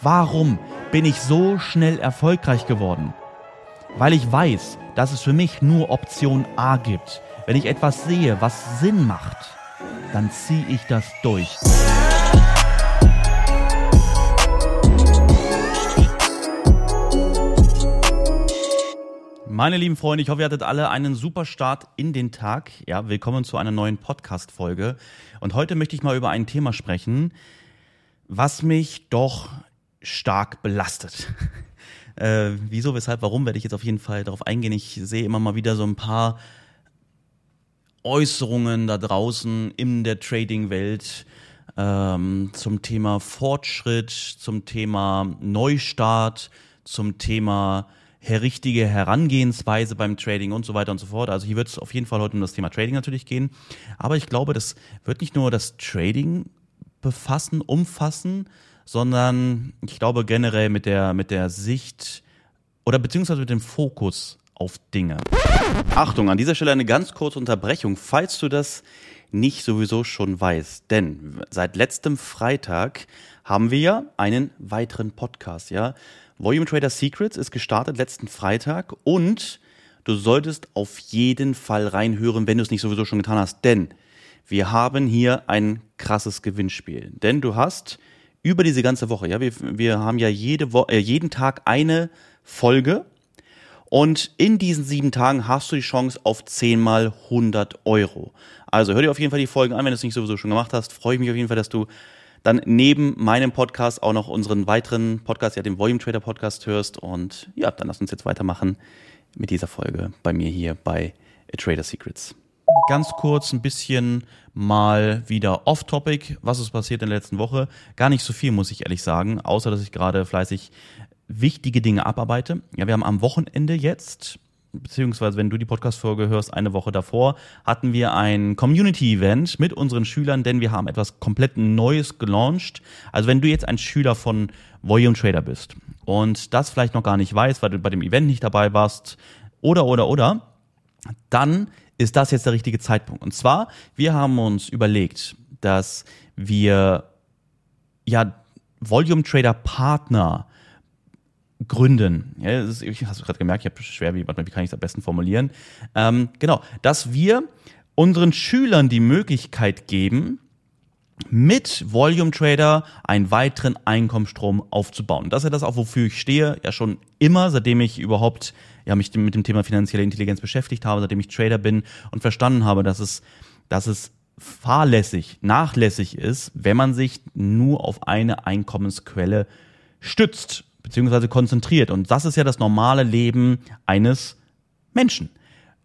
Warum bin ich so schnell erfolgreich geworden? Weil ich weiß, dass es für mich nur Option A gibt. Wenn ich etwas sehe, was Sinn macht, dann ziehe ich das durch. Meine lieben Freunde, ich hoffe, ihr hattet alle einen super Start in den Tag. Ja, willkommen zu einer neuen Podcast-Folge. Und heute möchte ich mal über ein Thema sprechen, was mich doch stark belastet. äh, wieso, weshalb, warum, werde ich jetzt auf jeden Fall darauf eingehen. Ich sehe immer mal wieder so ein paar Äußerungen da draußen in der Trading-Welt ähm, zum Thema Fortschritt, zum Thema Neustart, zum Thema richtige Herangehensweise beim Trading und so weiter und so fort. Also hier wird es auf jeden Fall heute um das Thema Trading natürlich gehen. Aber ich glaube, das wird nicht nur das Trading befassen, umfassen, sondern ich glaube generell mit der, mit der Sicht oder beziehungsweise mit dem Fokus auf Dinge. Achtung, an dieser Stelle eine ganz kurze Unterbrechung, falls du das nicht sowieso schon weißt. Denn seit letztem Freitag haben wir ja einen weiteren Podcast, ja. Volume Trader Secrets ist gestartet letzten Freitag und du solltest auf jeden Fall reinhören, wenn du es nicht sowieso schon getan hast. Denn wir haben hier ein krasses Gewinnspiel. Denn du hast über diese ganze Woche. Ja, wir, wir haben ja jede Wo äh, jeden Tag eine Folge und in diesen sieben Tagen hast du die Chance auf 10 mal 100 Euro. Also hör dir auf jeden Fall die Folgen an, wenn du es nicht sowieso schon gemacht hast. Freue ich mich auf jeden Fall, dass du dann neben meinem Podcast auch noch unseren weiteren Podcast, ja den Volume Trader Podcast hörst. Und ja, dann lass uns jetzt weitermachen mit dieser Folge bei mir hier bei A Trader Secrets ganz kurz ein bisschen mal wieder off-topic, was ist passiert in der letzten Woche. Gar nicht so viel, muss ich ehrlich sagen, außer dass ich gerade fleißig wichtige Dinge abarbeite. Ja, wir haben am Wochenende jetzt, beziehungsweise wenn du die Podcast-Folge hörst, eine Woche davor, hatten wir ein Community-Event mit unseren Schülern, denn wir haben etwas komplett Neues gelauncht. Also wenn du jetzt ein Schüler von Volume Trader bist und das vielleicht noch gar nicht weißt, weil du bei dem Event nicht dabei warst, oder, oder, oder, dann ist das jetzt der richtige Zeitpunkt. Und zwar, wir haben uns überlegt, dass wir ja Volume Trader Partner gründen. Ja, ist, ich hast gerade gemerkt, ich habe schwer, wie, wie kann ich es am besten formulieren? Ähm, genau, dass wir unseren Schülern die Möglichkeit geben, mit Volume Trader einen weiteren Einkommensstrom aufzubauen. Das ist ja das auch, wofür ich stehe, ja schon immer, seitdem ich überhaupt ja, mich mit dem Thema finanzielle Intelligenz beschäftigt habe, seitdem ich Trader bin und verstanden habe, dass es, dass es fahrlässig, nachlässig ist, wenn man sich nur auf eine Einkommensquelle stützt, beziehungsweise konzentriert. Und das ist ja das normale Leben eines Menschen.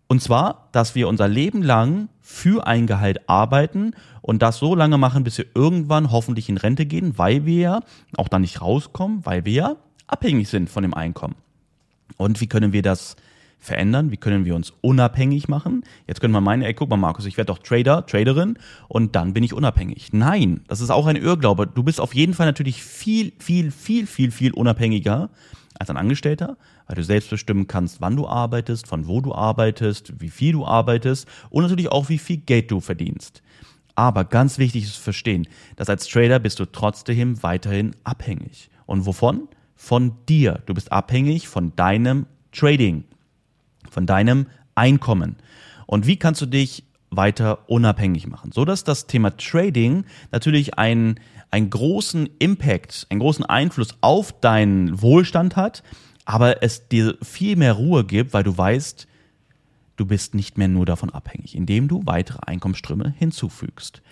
Und zwar, dass wir unser Leben lang für ein Gehalt arbeiten und das so lange machen, bis wir irgendwann hoffentlich in Rente gehen, weil wir ja auch da nicht rauskommen, weil wir ja abhängig sind von dem Einkommen. Und wie können wir das verändern? Wie können wir uns unabhängig machen? Jetzt können wir meinen, ey, guck mal, Markus, ich werde doch Trader, Traderin und dann bin ich unabhängig. Nein, das ist auch ein Irrglaube. Du bist auf jeden Fall natürlich viel, viel, viel, viel, viel unabhängiger als ein Angestellter, weil du selbst bestimmen kannst, wann du arbeitest, von wo du arbeitest, wie viel du arbeitest und natürlich auch, wie viel Geld du verdienst. Aber ganz wichtig ist zu verstehen, dass als Trader bist du trotzdem weiterhin abhängig. Und wovon? von dir. Du bist abhängig von deinem Trading, von deinem Einkommen. Und wie kannst du dich weiter unabhängig machen? So dass das Thema Trading natürlich einen, einen großen Impact, einen großen Einfluss auf deinen Wohlstand hat, aber es dir viel mehr Ruhe gibt, weil du weißt, du bist nicht mehr nur davon abhängig, indem du weitere Einkommensströme hinzufügst.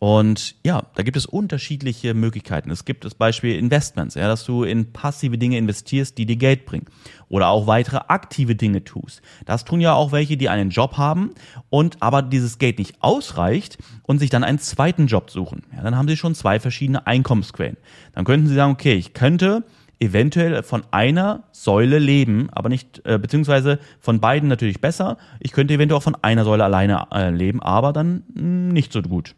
Und ja, da gibt es unterschiedliche Möglichkeiten. Es gibt das Beispiel Investments, ja, dass du in passive Dinge investierst, die dir Geld bringen. Oder auch weitere aktive Dinge tust. Das tun ja auch welche, die einen Job haben und aber dieses Geld nicht ausreicht und sich dann einen zweiten Job suchen. Ja, dann haben sie schon zwei verschiedene Einkommensquellen. Dann könnten sie sagen, okay, ich könnte eventuell von einer Säule leben, aber nicht, äh, beziehungsweise von beiden natürlich besser. Ich könnte eventuell auch von einer Säule alleine äh, leben, aber dann mh, hm, nicht so gut.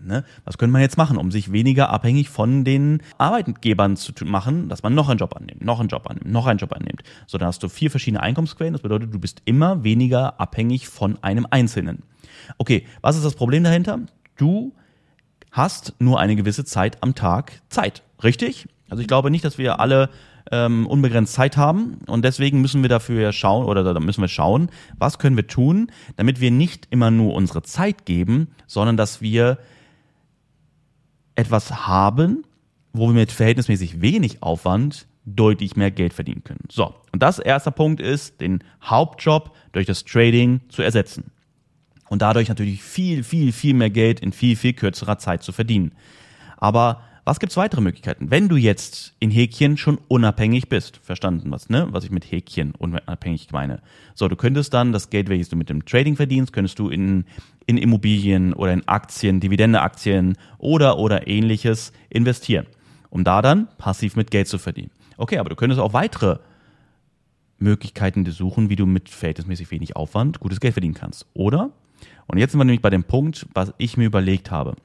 Ne? Was könnte man jetzt machen, um sich weniger abhängig von den Arbeitgebern zu machen, dass man noch einen Job annimmt, noch einen Job annimmt, noch einen Job annimmt. So, dann hast du vier verschiedene Einkommensquellen. Das bedeutet, du bist immer weniger abhängig von einem Einzelnen. Okay, was ist das Problem dahinter? Du hast nur eine gewisse Zeit am Tag Zeit. Richtig? Also ich glaube nicht, dass wir alle ähm, unbegrenzt Zeit haben und deswegen müssen wir dafür schauen oder da müssen wir schauen, was können wir tun, damit wir nicht immer nur unsere Zeit geben, sondern dass wir etwas haben, wo wir mit verhältnismäßig wenig Aufwand deutlich mehr Geld verdienen können. So, und das erste Punkt ist, den Hauptjob durch das Trading zu ersetzen. Und dadurch natürlich viel, viel, viel mehr Geld in viel, viel kürzerer Zeit zu verdienen. Aber was gibt's weitere Möglichkeiten? Wenn du jetzt in Häkchen schon unabhängig bist, verstanden was, ne? Was ich mit Häkchen unabhängig meine. So, du könntest dann das Geld, welches du mit dem Trading verdienst, könntest du in, in Immobilien oder in Aktien, Dividendeaktien oder, oder ähnliches investieren, um da dann passiv mit Geld zu verdienen. Okay, aber du könntest auch weitere Möglichkeiten suchen, wie du mit verhältnismäßig wenig Aufwand gutes Geld verdienen kannst. Oder? Und jetzt sind wir nämlich bei dem Punkt, was ich mir überlegt habe.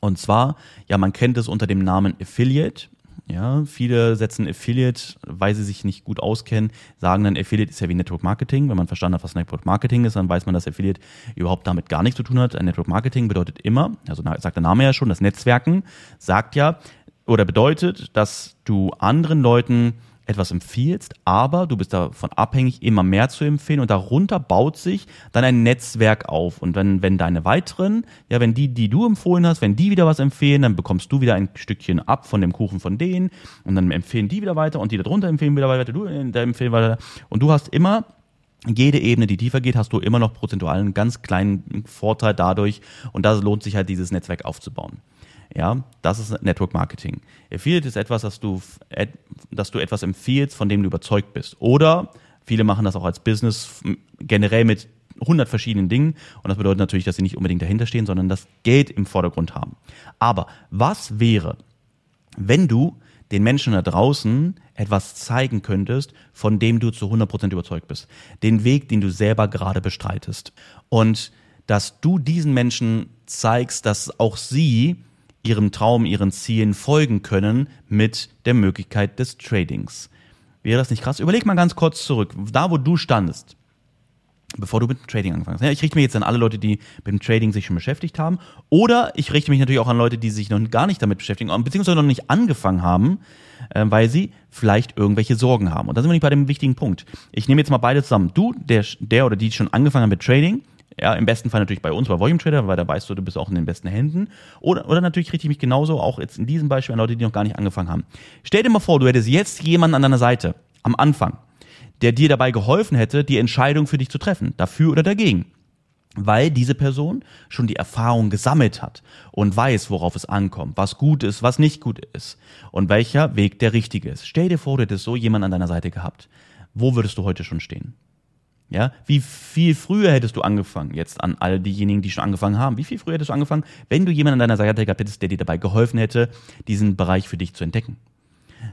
Und zwar, ja, man kennt es unter dem Namen Affiliate. Ja, viele setzen Affiliate, weil sie sich nicht gut auskennen, sagen dann, Affiliate ist ja wie Network Marketing. Wenn man verstanden hat, was Network Marketing ist, dann weiß man, dass Affiliate überhaupt damit gar nichts zu tun hat. Network Marketing bedeutet immer, also sagt der Name ja schon, das Netzwerken sagt ja oder bedeutet, dass du anderen Leuten etwas empfiehlst, aber du bist davon abhängig, immer mehr zu empfehlen und darunter baut sich dann ein Netzwerk auf. Und wenn, wenn deine weiteren, ja, wenn die, die du empfohlen hast, wenn die wieder was empfehlen, dann bekommst du wieder ein Stückchen ab von dem Kuchen von denen und dann empfehlen die wieder weiter und die darunter empfehlen wieder weiter, du äh, empfehlen weiter. Und du hast immer jede Ebene, die tiefer geht, hast du immer noch prozentual einen ganz kleinen Vorteil dadurch und da lohnt sich halt dieses Netzwerk aufzubauen. Ja, das ist Network Marketing. Affiliate ist etwas, dass du, dass du etwas empfiehlst, von dem du überzeugt bist. Oder viele machen das auch als Business generell mit 100 verschiedenen Dingen. Und das bedeutet natürlich, dass sie nicht unbedingt dahinter stehen, sondern das Geld im Vordergrund haben. Aber was wäre, wenn du den Menschen da draußen etwas zeigen könntest, von dem du zu 100% überzeugt bist. Den Weg, den du selber gerade bestreitest. Und dass du diesen Menschen zeigst, dass auch sie ihrem Traum, ihren Zielen folgen können mit der Möglichkeit des Tradings. Wäre das nicht krass? Überleg mal ganz kurz zurück, da wo du standest, bevor du mit dem Trading angefangen hast. Ich richte mich jetzt an alle Leute, die mit dem Trading sich schon beschäftigt haben. Oder ich richte mich natürlich auch an Leute, die sich noch gar nicht damit beschäftigen, beziehungsweise noch nicht angefangen haben, äh, weil sie vielleicht irgendwelche Sorgen haben. Und da sind wir nicht bei dem wichtigen Punkt. Ich nehme jetzt mal beide zusammen. Du, der, der oder die schon angefangen haben mit Trading, ja, im besten Fall natürlich bei uns, bei Volume Trader, weil da weißt du, du bist auch in den besten Händen. Oder, oder natürlich richte ich mich genauso, auch jetzt in diesem Beispiel an Leute, die noch gar nicht angefangen haben. Stell dir mal vor, du hättest jetzt jemanden an deiner Seite, am Anfang, der dir dabei geholfen hätte, die Entscheidung für dich zu treffen, dafür oder dagegen. Weil diese Person schon die Erfahrung gesammelt hat und weiß, worauf es ankommt, was gut ist, was nicht gut ist und welcher Weg der richtige ist. Stell dir vor, du hättest so jemanden an deiner Seite gehabt. Wo würdest du heute schon stehen? Ja, wie viel früher hättest du angefangen, jetzt an all diejenigen, die schon angefangen haben, wie viel früher hättest du angefangen, wenn du jemanden an deiner Seite gehabt hättest, der dir dabei geholfen hätte, diesen Bereich für dich zu entdecken?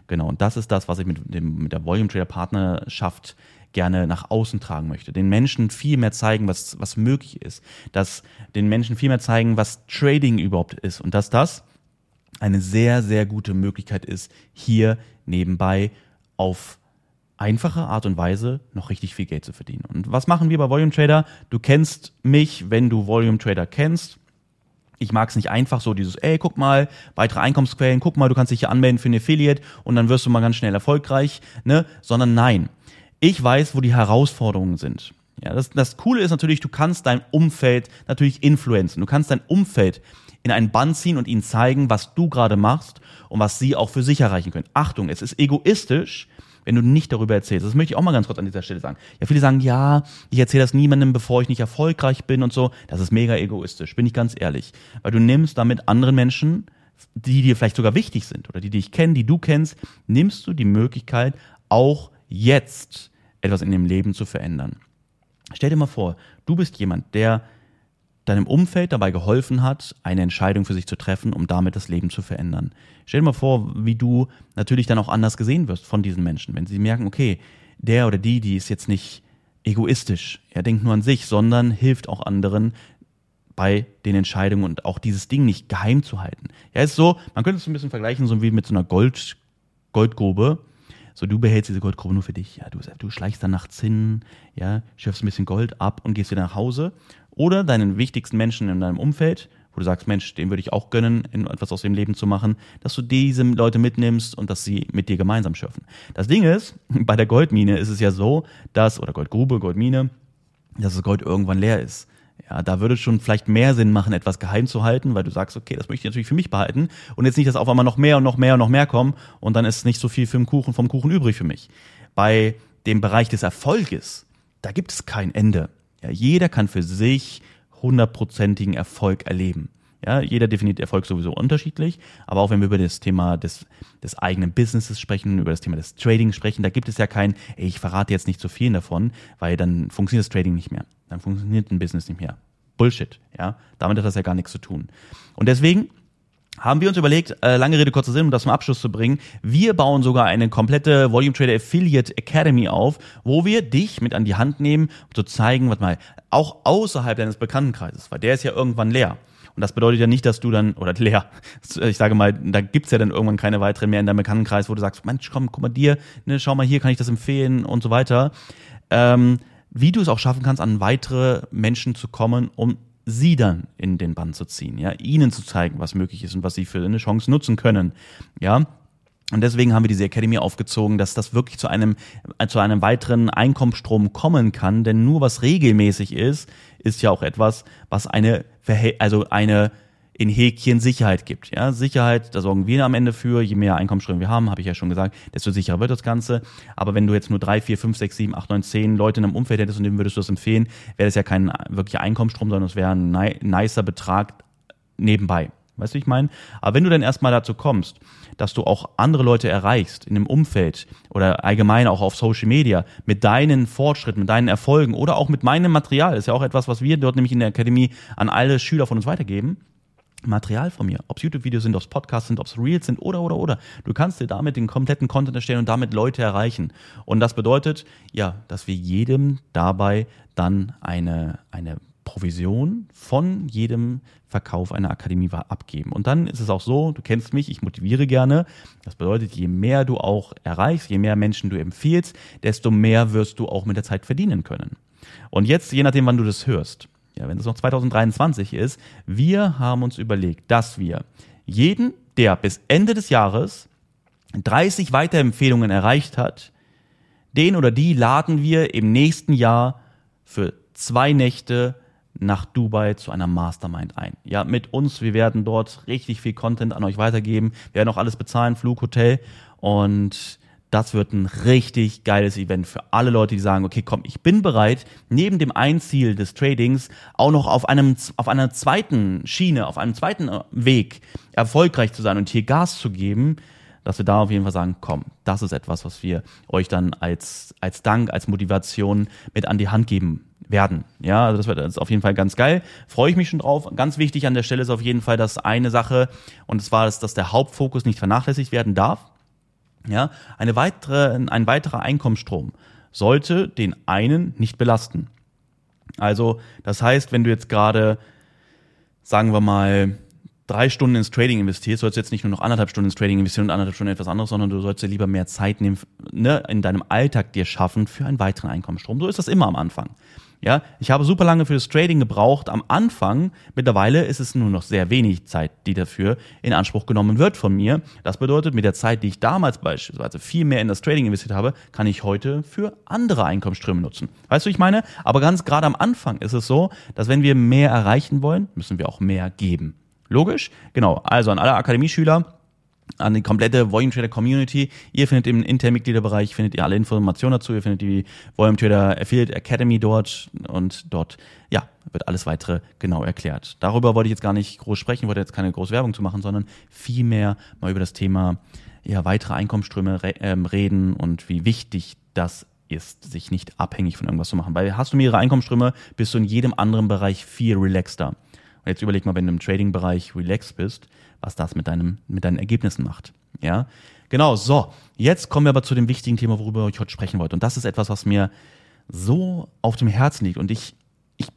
Genau, und das ist das, was ich mit, dem, mit der Volume Trader Partnerschaft gerne nach außen tragen möchte. Den Menschen viel mehr zeigen, was, was möglich ist. Dass den Menschen viel mehr zeigen, was Trading überhaupt ist. Und dass das eine sehr, sehr gute Möglichkeit ist, hier nebenbei auf einfache Art und Weise noch richtig viel Geld zu verdienen. Und was machen wir bei Volume Trader? Du kennst mich, wenn du Volume Trader kennst. Ich mag es nicht einfach so dieses, ey, guck mal, weitere Einkommensquellen, guck mal, du kannst dich hier anmelden für einen Affiliate und dann wirst du mal ganz schnell erfolgreich, ne? Sondern nein. Ich weiß, wo die Herausforderungen sind. Ja, das, das Coole ist natürlich, du kannst dein Umfeld natürlich influenzen. Du kannst dein Umfeld in einen Bann ziehen und ihnen zeigen, was du gerade machst und was sie auch für sich erreichen können. Achtung, es ist egoistisch, wenn du nicht darüber erzählst. Das möchte ich auch mal ganz kurz an dieser Stelle sagen. Ja, viele sagen, ja, ich erzähle das niemandem, bevor ich nicht erfolgreich bin und so. Das ist mega egoistisch, bin ich ganz ehrlich. Weil du nimmst damit anderen Menschen, die dir vielleicht sogar wichtig sind oder die dich kennen, die du kennst, nimmst du die Möglichkeit, auch jetzt etwas in dem Leben zu verändern. Stell dir mal vor, du bist jemand, der deinem Umfeld dabei geholfen hat, eine Entscheidung für sich zu treffen, um damit das Leben zu verändern. Stell dir mal vor, wie du natürlich dann auch anders gesehen wirst von diesen Menschen, wenn sie merken, okay, der oder die, die ist jetzt nicht egoistisch, er denkt nur an sich, sondern hilft auch anderen bei den Entscheidungen und auch dieses Ding nicht geheim zu halten. Ja, ist so, man könnte es ein bisschen vergleichen, so wie mit so einer Gold, Goldgrube. So, du behältst diese Goldgrube nur für dich. Ja, du, du schleichst dann nachts hin, ja, schöpfst ein bisschen Gold ab und gehst wieder nach Hause oder deinen wichtigsten Menschen in deinem Umfeld, wo du sagst, Mensch, den würde ich auch gönnen, etwas aus dem Leben zu machen, dass du diese Leute mitnimmst und dass sie mit dir gemeinsam schürfen. Das Ding ist, bei der Goldmine ist es ja so, dass, oder Goldgrube, Goldmine, dass das Gold irgendwann leer ist. Ja, da würde es schon vielleicht mehr Sinn machen, etwas geheim zu halten, weil du sagst, okay, das möchte ich natürlich für mich behalten und jetzt nicht, dass auf einmal noch mehr und noch mehr und noch mehr kommen und dann ist nicht so viel den Kuchen, vom Kuchen übrig für mich. Bei dem Bereich des Erfolges, da gibt es kein Ende. Ja, jeder kann für sich hundertprozentigen Erfolg erleben. Ja, jeder definiert Erfolg sowieso unterschiedlich, aber auch wenn wir über das Thema des, des eigenen Businesses sprechen, über das Thema des Trading sprechen, da gibt es ja kein, ey, ich verrate jetzt nicht zu viel davon, weil dann funktioniert das Trading nicht mehr. Dann funktioniert ein Business nicht mehr. Bullshit, ja. Damit hat das ja gar nichts zu tun. Und deswegen haben wir uns überlegt, äh, lange Rede, kurzer Sinn, um das zum Abschluss zu bringen. Wir bauen sogar eine komplette Volume Trader Affiliate Academy auf, wo wir dich mit an die Hand nehmen, um zu zeigen, was mal, auch außerhalb deines Bekanntenkreises, weil der ist ja irgendwann leer. Und das bedeutet ja nicht, dass du dann, oder leer, ich sage mal, da gibt's ja dann irgendwann keine weiteren mehr in deinem Bekanntenkreis, wo du sagst, Mensch, komm, guck mal dir, ne, schau mal hier, kann ich das empfehlen und so weiter. Ähm, wie du es auch schaffen kannst, an weitere Menschen zu kommen, um sie dann in den Bann zu ziehen, ja, ihnen zu zeigen, was möglich ist und was sie für eine Chance nutzen können, ja. Und deswegen haben wir diese Academy aufgezogen, dass das wirklich zu einem, zu einem weiteren Einkommensstrom kommen kann. Denn nur was regelmäßig ist, ist ja auch etwas, was eine, also eine in Häkchen Sicherheit gibt. Ja, Sicherheit, da sorgen wir am Ende für. Je mehr Einkommensströme wir haben, habe ich ja schon gesagt, desto sicherer wird das Ganze. Aber wenn du jetzt nur drei, vier, fünf, sechs, sieben, acht, neun, zehn Leute in einem Umfeld hättest und dem würdest du das empfehlen, wäre das ja kein wirklicher Einkommensstrom, sondern es wäre ein nicer Betrag nebenbei. Weißt du, ich meine? Aber wenn du dann erstmal dazu kommst, dass du auch andere Leute erreichst in einem Umfeld oder allgemein auch auf Social Media mit deinen Fortschritten, mit deinen Erfolgen oder auch mit meinem Material, ist ja auch etwas, was wir dort nämlich in der Akademie an alle Schüler von uns weitergeben, Material von mir, ob es YouTube-Videos sind, ob es Podcasts sind, ob es Reels sind oder, oder, oder. Du kannst dir damit den kompletten Content erstellen und damit Leute erreichen. Und das bedeutet, ja, dass wir jedem dabei dann eine, eine Provision von jedem Verkauf einer Akademie abgeben. Und dann ist es auch so, du kennst mich, ich motiviere gerne. Das bedeutet, je mehr du auch erreichst, je mehr Menschen du empfiehlst, desto mehr wirst du auch mit der Zeit verdienen können. Und jetzt, je nachdem, wann du das hörst, ja, wenn es noch 2023 ist, wir haben uns überlegt, dass wir jeden, der bis Ende des Jahres 30 Weiterempfehlungen erreicht hat, den oder die laden wir im nächsten Jahr für zwei Nächte nach Dubai zu einer Mastermind ein. Ja, mit uns, wir werden dort richtig viel Content an euch weitergeben, wir werden auch alles bezahlen, Flug, Hotel und das wird ein richtig geiles Event für alle Leute, die sagen, okay, komm, ich bin bereit, neben dem ein Ziel des Tradings auch noch auf einem, auf einer zweiten Schiene, auf einem zweiten äh, Weg erfolgreich zu sein und hier Gas zu geben, dass wir da auf jeden Fall sagen, komm, das ist etwas, was wir euch dann als, als Dank, als Motivation mit an die Hand geben werden. Ja, also das wird das auf jeden Fall ganz geil. Freue ich mich schon drauf. Ganz wichtig an der Stelle ist auf jeden Fall, dass eine Sache, und zwar, dass, dass der Hauptfokus nicht vernachlässigt werden darf. Ja, eine weitere, ein weiterer Einkommensstrom sollte den einen nicht belasten. Also, das heißt, wenn du jetzt gerade, sagen wir mal, drei Stunden ins Trading investierst, sollst du jetzt nicht nur noch anderthalb Stunden ins Trading investieren und anderthalb Stunden etwas anderes, sondern du sollst dir lieber mehr Zeit nehmen, ne, in deinem Alltag dir schaffen für einen weiteren Einkommensstrom. So ist das immer am Anfang. Ja, ich habe super lange für das Trading gebraucht am Anfang. Mittlerweile ist es nur noch sehr wenig Zeit, die dafür in Anspruch genommen wird von mir. Das bedeutet, mit der Zeit, die ich damals beispielsweise viel mehr in das Trading investiert habe, kann ich heute für andere Einkommensströme nutzen. Weißt du, ich meine? Aber ganz gerade am Anfang ist es so, dass wenn wir mehr erreichen wollen, müssen wir auch mehr geben. Logisch? Genau. Also an alle Akademieschüler, an die komplette Volume Trader Community. Ihr findet im internen Mitgliederbereich findet ihr alle Informationen dazu. Ihr findet die Volume Trader Affiliate Academy dort und dort ja wird alles weitere genau erklärt. Darüber wollte ich jetzt gar nicht groß sprechen, wollte jetzt keine große Werbung zu machen, sondern vielmehr mal über das Thema ja weitere Einkommensströme re ähm, reden und wie wichtig das ist, sich nicht abhängig von irgendwas zu machen. Weil hast du mehrere Einkommensströme, bist du in jedem anderen Bereich viel relaxter. Und jetzt überleg mal, wenn du im Trading-Bereich relaxed bist, was das mit, deinem, mit deinen Ergebnissen macht. Ja, genau. So, jetzt kommen wir aber zu dem wichtigen Thema, worüber ich heute sprechen wollte. Und das ist etwas, was mir so auf dem Herzen liegt. Und ich, ich,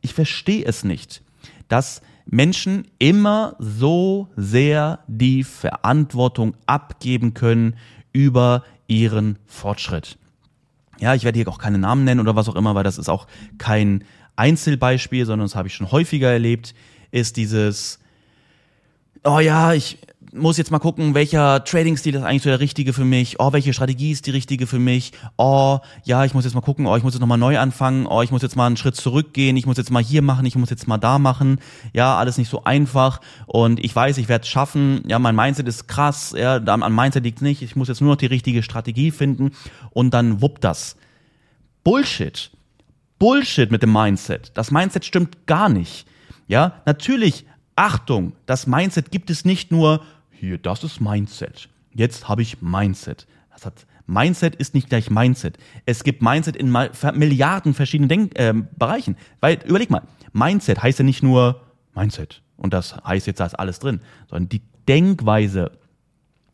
ich verstehe es nicht, dass Menschen immer so sehr die Verantwortung abgeben können über ihren Fortschritt. Ja, ich werde hier auch keine Namen nennen oder was auch immer, weil das ist auch kein Einzelbeispiel, sondern das habe ich schon häufiger erlebt ist dieses, oh ja, ich muss jetzt mal gucken, welcher Trading-Stil ist eigentlich so der richtige für mich, oh, welche Strategie ist die richtige für mich, oh, ja, ich muss jetzt mal gucken, oh, ich muss jetzt nochmal neu anfangen, oh, ich muss jetzt mal einen Schritt zurückgehen, ich muss jetzt mal hier machen, ich muss jetzt mal da machen, ja, alles nicht so einfach. Und ich weiß, ich werde es schaffen, ja, mein Mindset ist krass, ja, am Mindset liegt nicht, ich muss jetzt nur noch die richtige Strategie finden. Und dann wuppt das. Bullshit. Bullshit mit dem Mindset. Das Mindset stimmt gar nicht. Ja, natürlich Achtung, das Mindset gibt es nicht nur, hier, das ist Mindset. Jetzt habe ich Mindset. Das hat, Mindset ist nicht gleich Mindset. Es gibt Mindset in Milliarden verschiedenen Denk äh, Bereichen. Weil, überleg mal, Mindset heißt ja nicht nur Mindset. Und das heißt jetzt, da ist alles drin. Sondern die Denkweise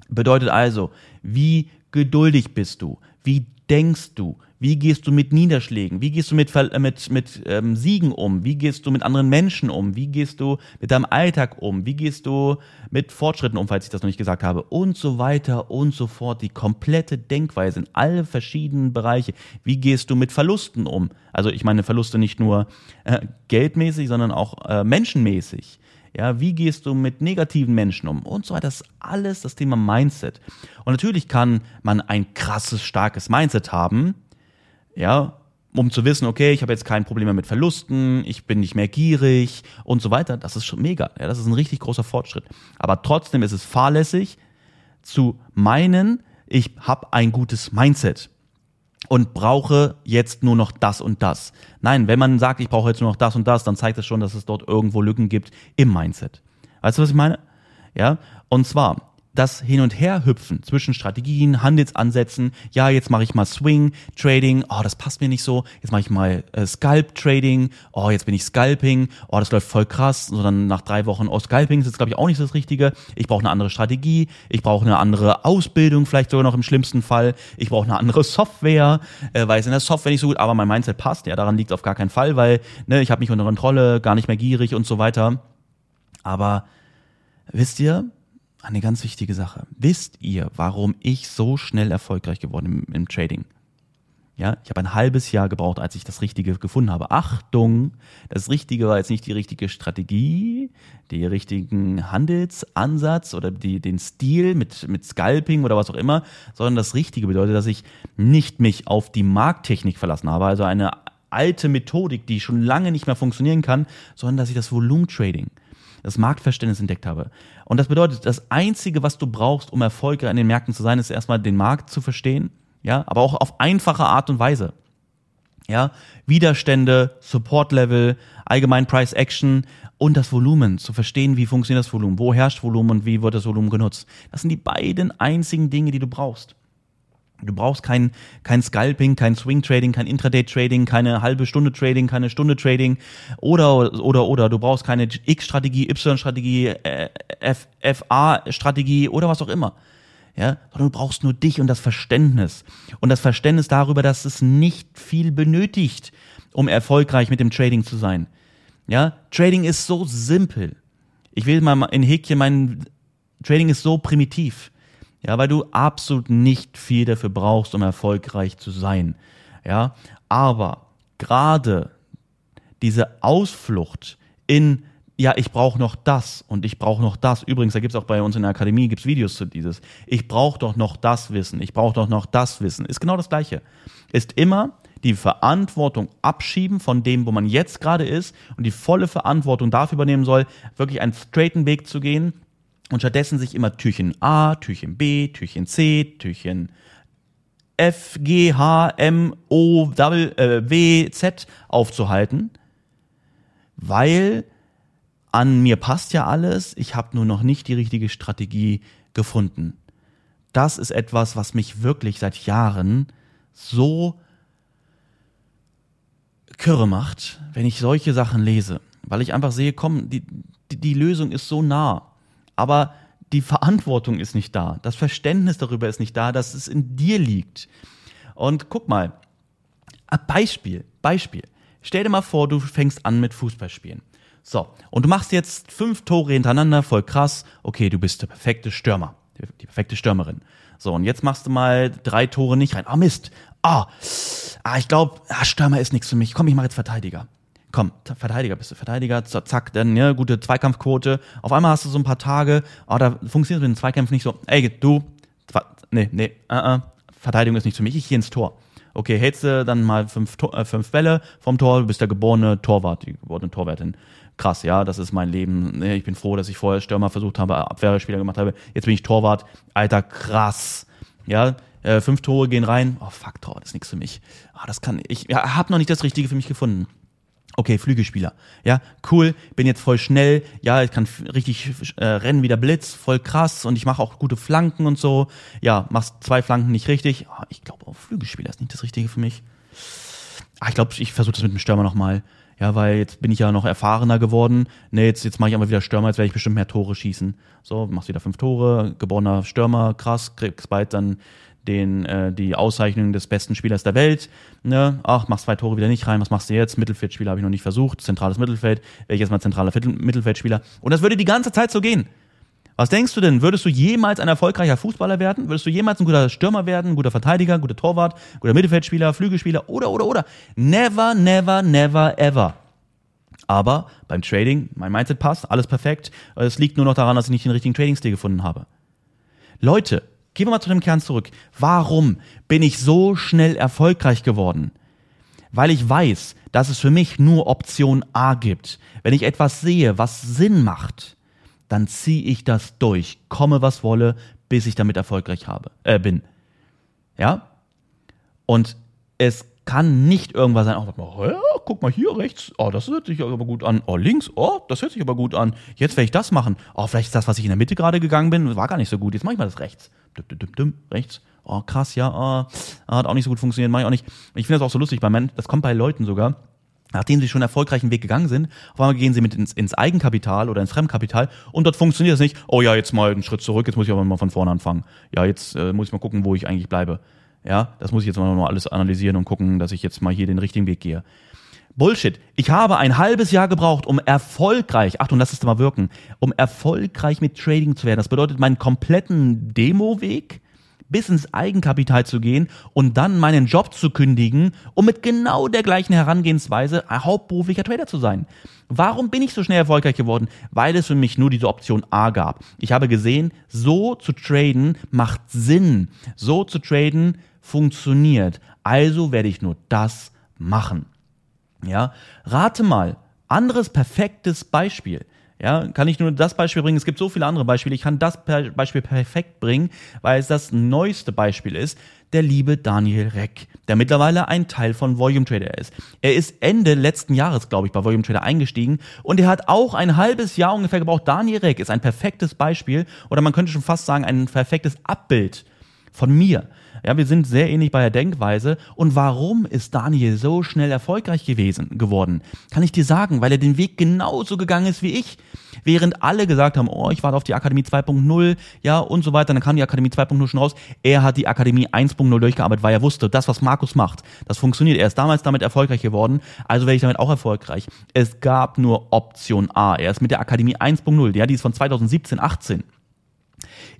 bedeutet also, wie geduldig bist du? Wie denkst du? Wie gehst du mit Niederschlägen? Wie gehst du mit, äh, mit, mit ähm, Siegen um? Wie gehst du mit anderen Menschen um? Wie gehst du mit deinem Alltag um? Wie gehst du mit Fortschritten um, falls ich das noch nicht gesagt habe? Und so weiter und so fort. Die komplette Denkweise in alle verschiedenen Bereiche. Wie gehst du mit Verlusten um? Also ich meine Verluste nicht nur äh, geldmäßig, sondern auch äh, menschenmäßig. Ja, wie gehst du mit negativen Menschen um und so weiter. Das ist alles das Thema Mindset. Und natürlich kann man ein krasses, starkes Mindset haben, ja, um zu wissen, okay, ich habe jetzt kein Problem mehr mit Verlusten, ich bin nicht mehr gierig und so weiter. Das ist schon mega. Ja, das ist ein richtig großer Fortschritt. Aber trotzdem ist es fahrlässig zu meinen, ich habe ein gutes Mindset und brauche jetzt nur noch das und das. Nein, wenn man sagt, ich brauche jetzt nur noch das und das, dann zeigt es schon, dass es dort irgendwo Lücken gibt im Mindset. Weißt du, was ich meine? Ja, und zwar das Hin- und Her-Hüpfen zwischen Strategien, Handelsansätzen, ja, jetzt mache ich mal Swing, Trading, oh, das passt mir nicht so, jetzt mache ich mal äh, Scalp-Trading, oh, jetzt bin ich Scalping, oh, das läuft voll krass, so dann nach drei Wochen, oh, Scalping ist jetzt, glaube ich, auch nicht das Richtige, ich brauche eine andere Strategie, ich brauche eine andere Ausbildung, vielleicht sogar noch im schlimmsten Fall, ich brauche eine andere Software, äh, weil es in der Software nicht so gut, aber mein Mindset passt, ja, daran liegt auf gar keinen Fall, weil ne, ich habe mich unter Kontrolle, gar nicht mehr gierig und so weiter, aber wisst ihr, eine ganz wichtige Sache. Wisst ihr, warum ich so schnell erfolgreich geworden im, im Trading? Ja, ich habe ein halbes Jahr gebraucht, als ich das Richtige gefunden habe. Achtung, das Richtige war jetzt nicht die richtige Strategie, die richtigen Handelsansatz oder die, den Stil mit, mit Scalping oder was auch immer, sondern das Richtige bedeutet, dass ich nicht mich auf die Markttechnik verlassen habe, also eine alte Methodik, die schon lange nicht mehr funktionieren kann, sondern dass ich das Volumentrading, das Marktverständnis entdeckt habe. Und das bedeutet, das Einzige, was du brauchst, um erfolgreich an den Märkten zu sein, ist erstmal den Markt zu verstehen, ja, aber auch auf einfache Art und Weise. Ja, Widerstände, Support Level, allgemein Price Action und das Volumen, zu verstehen, wie funktioniert das Volumen, wo herrscht Volumen und wie wird das Volumen genutzt. Das sind die beiden einzigen Dinge, die du brauchst. Du brauchst kein, kein Scalping, kein Swing Trading, kein Intraday Trading, keine halbe Stunde Trading, keine Stunde Trading oder, oder, oder. Du brauchst keine X-Strategie, Y-Strategie, äh, FA-Strategie oder was auch immer. Ja, sondern du brauchst nur dich und das Verständnis. Und das Verständnis darüber, dass es nicht viel benötigt, um erfolgreich mit dem Trading zu sein. Ja, Trading ist so simpel. Ich will mal in Häkchen meinen, Trading ist so primitiv. Ja, weil du absolut nicht viel dafür brauchst, um erfolgreich zu sein. Ja, aber gerade diese Ausflucht in ja, ich brauche noch das und ich brauche noch das. Übrigens, da gibt's auch bei uns in der Akademie gibt's Videos zu dieses. Ich brauche doch noch das Wissen, ich brauche doch noch das Wissen. Ist genau das Gleiche. Ist immer die Verantwortung abschieben von dem, wo man jetzt gerade ist und die volle Verantwortung dafür übernehmen soll, wirklich einen straighten Weg zu gehen und stattdessen sich immer Türchen A, Türchen B, Türchen C, Türchen F, G, H, M, O, W, äh, W, Z aufzuhalten, weil an mir passt ja alles, ich habe nur noch nicht die richtige Strategie gefunden. Das ist etwas, was mich wirklich seit Jahren so kürre macht, wenn ich solche Sachen lese, weil ich einfach sehe, komm, die, die, die Lösung ist so nah aber die Verantwortung ist nicht da. Das Verständnis darüber ist nicht da, dass es in dir liegt. Und guck mal, Beispiel, Beispiel. Stell dir mal vor, du fängst an mit Fußballspielen. So, und du machst jetzt fünf Tore hintereinander, voll krass. Okay, du bist der perfekte Stürmer, die perfekte Stürmerin. So, und jetzt machst du mal drei Tore nicht rein. Ah, Mist. Ah, ah ich glaube, ah, Stürmer ist nichts für mich. Komm, ich mache jetzt Verteidiger. Komm, Verteidiger bist du, Verteidiger, zack, dann, ja, gute Zweikampfquote. Auf einmal hast du so ein paar Tage, oh, da funktioniert mit den Zweikämpfen nicht so, ey, du, nee, nee, uh -uh, Verteidigung ist nicht für mich, ich gehe ins Tor. Okay, hältst du dann mal fünf, äh, fünf Bälle vom Tor, du bist der geborene Torwart, die geborene Torwärtin. Krass, ja, das ist mein Leben. Ich bin froh, dass ich vorher Stürmer versucht habe, Abwehrspieler gemacht habe. Jetzt bin ich Torwart. Alter, krass. Ja, äh, fünf Tore gehen rein. Oh, fuck, Tor, das ist nichts für mich. Ah, das kann ich. Ja, hab noch nicht das Richtige für mich gefunden. Okay, Flügelspieler. Ja, cool, bin jetzt voll schnell. Ja, ich kann richtig äh, rennen wie der Blitz, voll krass und ich mache auch gute Flanken und so. Ja, machst zwei Flanken nicht richtig. Oh, ich glaube, auch Flügelspieler ist nicht das Richtige für mich. Ah, ich glaube, ich versuche das mit dem Stürmer nochmal. Ja, weil jetzt bin ich ja noch erfahrener geworden. Ne, jetzt, jetzt mache ich aber wieder Stürmer, jetzt werde ich bestimmt mehr Tore schießen. So, machst wieder fünf Tore, geborener Stürmer, krass, kriegst bald dann den, äh, die Auszeichnung des besten Spielers der Welt. Ne? Ach, machst zwei Tore wieder nicht rein, was machst du jetzt? Mittelfeldspieler habe ich noch nicht versucht, zentrales Mittelfeld, wäre ich jetzt mal zentraler Mittelfeldspieler. Und das würde die ganze Zeit so gehen. Was denkst du denn? Würdest du jemals ein erfolgreicher Fußballer werden? Würdest du jemals ein guter Stürmer werden, ein guter Verteidiger, guter Torwart, guter Mittelfeldspieler, Flügelspieler oder, oder, oder? Never, never, never, ever. Aber beim Trading, mein Mindset passt, alles perfekt. Es liegt nur noch daran, dass ich nicht den richtigen Trading-Stil gefunden habe. Leute, Gehen wir mal zu dem Kern zurück. Warum bin ich so schnell erfolgreich geworden? Weil ich weiß, dass es für mich nur Option A gibt. Wenn ich etwas sehe, was Sinn macht, dann ziehe ich das durch, komme was wolle, bis ich damit erfolgreich habe, äh, bin. Ja? Und es kann nicht irgendwas sein, oh, guck mal hier rechts, oh, das hört sich aber gut an, oh, links, oh, das hört sich aber gut an, jetzt werde ich das machen, oh, vielleicht ist das, was ich in der Mitte gerade gegangen bin, war gar nicht so gut, jetzt mache ich mal das rechts düm, düm, düm, rechts. Oh, krass, ja, oh, hat auch nicht so gut funktioniert, mache ich auch nicht. Ich finde das auch so lustig bei das kommt bei Leuten sogar, nachdem sie schon erfolgreichen Weg gegangen sind, auf einmal gehen sie mit ins, ins Eigenkapital oder ins Fremdkapital und dort funktioniert das nicht. Oh ja, jetzt mal einen Schritt zurück, jetzt muss ich aber mal von vorne anfangen. Ja, jetzt äh, muss ich mal gucken, wo ich eigentlich bleibe. Ja, das muss ich jetzt mal noch alles analysieren und gucken, dass ich jetzt mal hier den richtigen Weg gehe. Bullshit. Ich habe ein halbes Jahr gebraucht, um erfolgreich, Achtung, lass es mal wirken, um erfolgreich mit Trading zu werden. Das bedeutet, meinen kompletten Demo-Weg bis ins Eigenkapital zu gehen und dann meinen Job zu kündigen, um mit genau der gleichen Herangehensweise hauptberuflicher Trader zu sein. Warum bin ich so schnell erfolgreich geworden? Weil es für mich nur diese Option A gab. Ich habe gesehen, so zu traden macht Sinn. So zu traden funktioniert. Also werde ich nur das machen. Ja, rate mal, anderes perfektes Beispiel. Ja, kann ich nur das Beispiel bringen. Es gibt so viele andere Beispiele. Ich kann das Beispiel perfekt bringen, weil es das neueste Beispiel ist. Der liebe Daniel Reck, der mittlerweile ein Teil von Volume Trader ist. Er ist Ende letzten Jahres, glaube ich, bei Volume Trader eingestiegen und er hat auch ein halbes Jahr ungefähr gebraucht. Daniel Reck ist ein perfektes Beispiel oder man könnte schon fast sagen ein perfektes Abbild von mir. Ja, wir sind sehr ähnlich bei der Denkweise. Und warum ist Daniel so schnell erfolgreich gewesen, geworden? Kann ich dir sagen, weil er den Weg genauso gegangen ist wie ich. Während alle gesagt haben, oh, ich warte auf die Akademie 2.0, ja, und so weiter, dann kam die Akademie 2.0 schon raus. Er hat die Akademie 1.0 durchgearbeitet, weil er wusste, das, was Markus macht, das funktioniert. Er ist damals damit erfolgreich geworden, also werde ich damit auch erfolgreich. Es gab nur Option A. Er ist mit der Akademie 1.0, ja, die ist von 2017, 18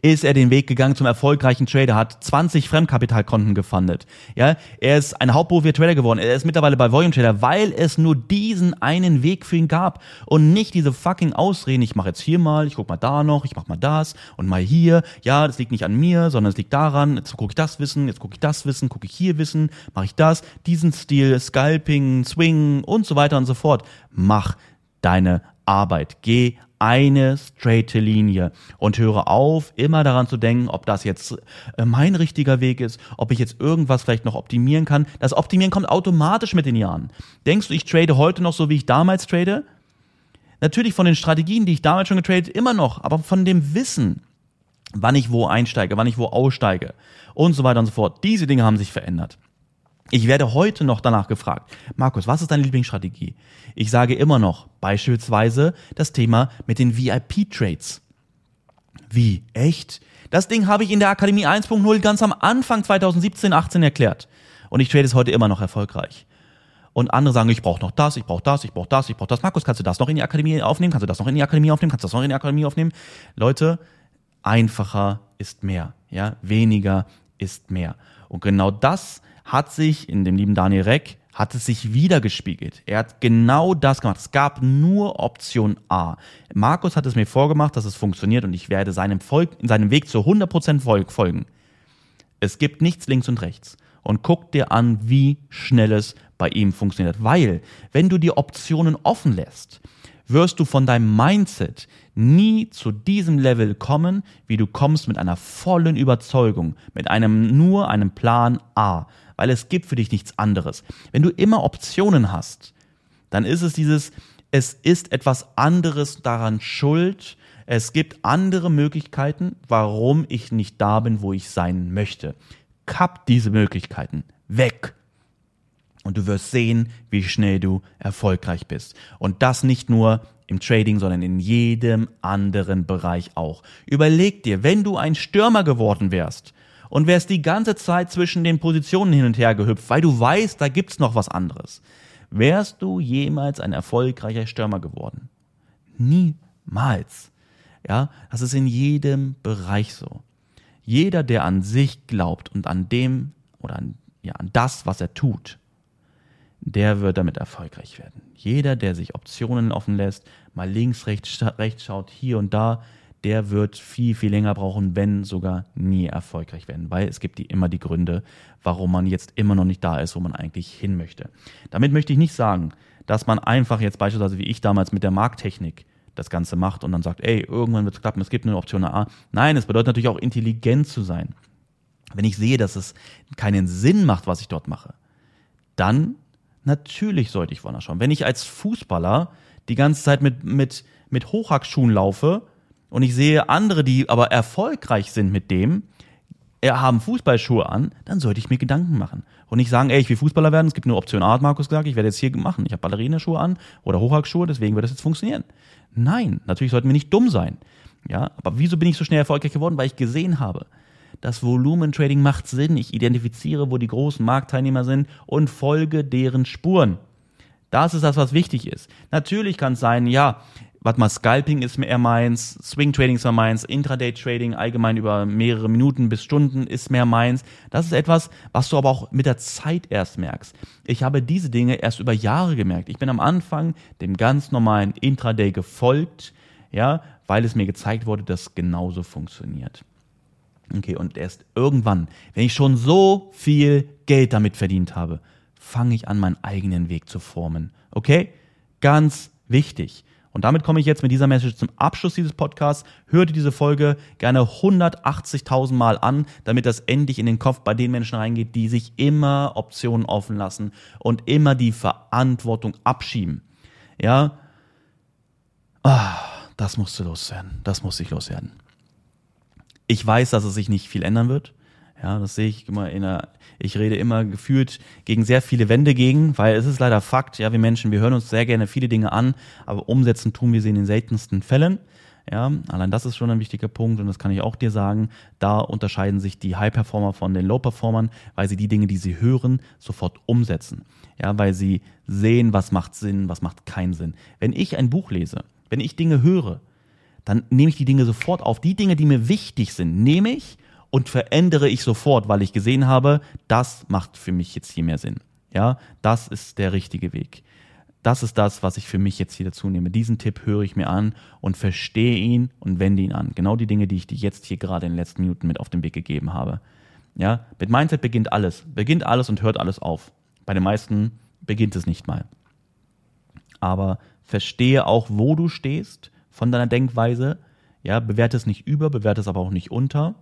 ist er den Weg gegangen zum erfolgreichen Trader, hat 20 Fremdkapitalkonten gefundet. Ja, er ist ein hauptberuflicher Trader geworden. Er ist mittlerweile bei Volume Trader, weil es nur diesen einen Weg für ihn gab und nicht diese fucking Ausreden, ich mache jetzt hier mal, ich guck mal da noch, ich mach mal das und mal hier. Ja, das liegt nicht an mir, sondern es liegt daran, jetzt gucke ich das Wissen, jetzt gucke ich das Wissen, gucke ich hier Wissen, mache ich das, diesen Stil, Scalping, Swing und so weiter und so fort. Mach deine Arbeit. Geh eine straighte Linie und höre auf, immer daran zu denken, ob das jetzt äh, mein richtiger Weg ist, ob ich jetzt irgendwas vielleicht noch optimieren kann. Das Optimieren kommt automatisch mit den Jahren. Denkst du, ich trade heute noch so, wie ich damals trade? Natürlich von den Strategien, die ich damals schon getradet, immer noch, aber von dem Wissen, wann ich wo einsteige, wann ich wo aussteige und so weiter und so fort. Diese Dinge haben sich verändert. Ich werde heute noch danach gefragt, Markus, was ist deine Lieblingsstrategie? Ich sage immer noch beispielsweise das Thema mit den VIP-Trades. Wie? Echt? Das Ding habe ich in der Akademie 1.0 ganz am Anfang 2017, 18 erklärt. Und ich trade es heute immer noch erfolgreich. Und andere sagen, ich brauche noch das, ich brauche das, ich brauche das, ich brauche das. Markus, kannst du das noch in die Akademie aufnehmen? Kannst du das noch in die Akademie aufnehmen? Kannst du das noch in die Akademie aufnehmen? Leute, einfacher ist mehr. Ja, weniger ist mehr. Und genau das hat sich in dem lieben Daniel Reck, hat es sich wieder gespiegelt. Er hat genau das gemacht. Es gab nur Option A. Markus hat es mir vorgemacht, dass es funktioniert und ich werde seinem, Volk, seinem Weg zu 100% folgen. Es gibt nichts links und rechts. Und guck dir an, wie schnell es bei ihm funktioniert. Weil, wenn du die Optionen offen lässt, wirst du von deinem Mindset nie zu diesem Level kommen, wie du kommst mit einer vollen Überzeugung, mit einem nur einem Plan A weil es gibt für dich nichts anderes. Wenn du immer Optionen hast, dann ist es dieses, es ist etwas anderes daran schuld, es gibt andere Möglichkeiten, warum ich nicht da bin, wo ich sein möchte. Kapp diese Möglichkeiten weg. Und du wirst sehen, wie schnell du erfolgreich bist. Und das nicht nur im Trading, sondern in jedem anderen Bereich auch. Überleg dir, wenn du ein Stürmer geworden wärst, und wärst die ganze Zeit zwischen den Positionen hin und her gehüpft, weil du weißt, da gibt's noch was anderes. Wärst du jemals ein erfolgreicher Stürmer geworden? Niemals. Ja, das ist in jedem Bereich so. Jeder, der an sich glaubt und an dem oder an, ja, an das, was er tut, der wird damit erfolgreich werden. Jeder, der sich Optionen offen lässt, mal links, rechts, rechts schaut, hier und da, der wird viel, viel länger brauchen, wenn sogar nie erfolgreich werden, weil es gibt die, immer die Gründe, warum man jetzt immer noch nicht da ist, wo man eigentlich hin möchte. Damit möchte ich nicht sagen, dass man einfach jetzt beispielsweise wie ich damals mit der Markttechnik das Ganze macht und dann sagt, ey, irgendwann wird es klappen, es gibt eine Option A. Nein, es bedeutet natürlich auch intelligent zu sein. Wenn ich sehe, dass es keinen Sinn macht, was ich dort mache, dann natürlich sollte ich woanders schauen. Wenn ich als Fußballer die ganze Zeit mit, mit, mit Hochhackschuhen laufe, und ich sehe andere, die aber erfolgreich sind mit dem, haben Fußballschuhe an, dann sollte ich mir Gedanken machen. Und nicht sagen, ey, ich will Fußballer werden, es gibt nur Option A, hat Markus gesagt, ich werde jetzt hier machen. Ich habe Ballerineschuhe an oder Hochhackschuhe, deswegen wird das jetzt funktionieren. Nein, natürlich sollten wir nicht dumm sein. Ja, aber wieso bin ich so schnell erfolgreich geworden? Weil ich gesehen habe, das Volumentrading macht Sinn. Ich identifiziere, wo die großen Marktteilnehmer sind und folge deren Spuren. Das ist das, was wichtig ist. Natürlich kann es sein, ja, warte mal, Scalping ist mehr meins, Swing Trading ist mehr meins, Intraday Trading allgemein über mehrere Minuten bis Stunden ist mehr meins. Das ist etwas, was du aber auch mit der Zeit erst merkst. Ich habe diese Dinge erst über Jahre gemerkt. Ich bin am Anfang dem ganz normalen Intraday gefolgt, ja, weil es mir gezeigt wurde, dass genauso funktioniert. Okay, und erst irgendwann, wenn ich schon so viel Geld damit verdient habe, fange ich an, meinen eigenen Weg zu formen. Okay? Ganz wichtig. Und damit komme ich jetzt mit dieser Message zum Abschluss dieses Podcasts. Hör dir diese Folge gerne 180.000 Mal an, damit das endlich in den Kopf bei den Menschen reingeht, die sich immer Optionen offen lassen und immer die Verantwortung abschieben. Ja, ah, das musste loswerden. Das muss ich loswerden. Ich weiß, dass es sich nicht viel ändern wird. Ja, das sehe ich immer in einer, ich rede immer gefühlt gegen sehr viele Wände gegen, weil es ist leider Fakt, ja, wir Menschen, wir hören uns sehr gerne viele Dinge an, aber umsetzen tun wir sie in den seltensten Fällen. Ja, allein das ist schon ein wichtiger Punkt und das kann ich auch dir sagen. Da unterscheiden sich die High-Performer von den Low-Performern, weil sie die Dinge, die sie hören, sofort umsetzen. Ja, weil sie sehen, was macht Sinn, was macht keinen Sinn. Wenn ich ein Buch lese, wenn ich Dinge höre, dann nehme ich die Dinge sofort auf. Die Dinge, die mir wichtig sind, nehme ich und verändere ich sofort, weil ich gesehen habe, das macht für mich jetzt hier mehr Sinn. Ja, das ist der richtige Weg. Das ist das, was ich für mich jetzt hier dazu nehme. Diesen Tipp höre ich mir an und verstehe ihn und wende ihn an. Genau die Dinge, die ich dir jetzt hier gerade in den letzten Minuten mit auf den Weg gegeben habe. Ja, mit Mindset beginnt alles. Beginnt alles und hört alles auf. Bei den meisten beginnt es nicht mal. Aber verstehe auch, wo du stehst von deiner Denkweise. Ja, bewerte es nicht über, bewerte es aber auch nicht unter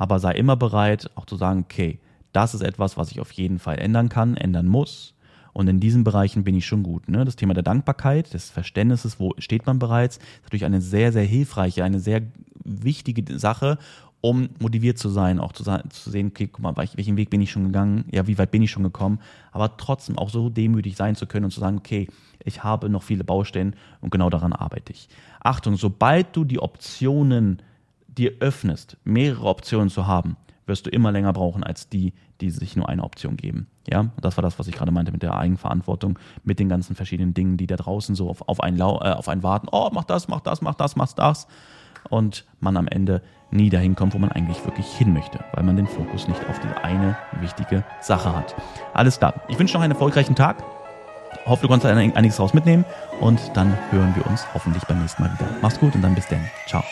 aber sei immer bereit, auch zu sagen, okay, das ist etwas, was ich auf jeden Fall ändern kann, ändern muss. Und in diesen Bereichen bin ich schon gut. Ne? Das Thema der Dankbarkeit, des Verständnisses, wo steht man bereits, ist natürlich eine sehr, sehr hilfreiche, eine sehr wichtige Sache, um motiviert zu sein, auch zu, zu sehen, okay, guck mal, welchen Weg bin ich schon gegangen, ja, wie weit bin ich schon gekommen, aber trotzdem auch so demütig sein zu können und zu sagen, okay, ich habe noch viele Baustellen und genau daran arbeite ich. Achtung, sobald du die Optionen dir öffnest, mehrere Optionen zu haben, wirst du immer länger brauchen als die, die sich nur eine Option geben. Ja, das war das, was ich gerade meinte mit der Eigenverantwortung, mit den ganzen verschiedenen Dingen, die da draußen so auf, auf, einen, äh, auf einen warten. Oh, mach das, mach das, mach das, mach das. und man am Ende nie dahin kommt, wo man eigentlich wirklich hin möchte, weil man den Fokus nicht auf die eine wichtige Sache hat. Alles klar. Ich wünsche noch einen erfolgreichen Tag. Hoffe, du konntest einiges daraus mitnehmen und dann hören wir uns hoffentlich beim nächsten Mal wieder. Mach's gut und dann bis dann. Ciao.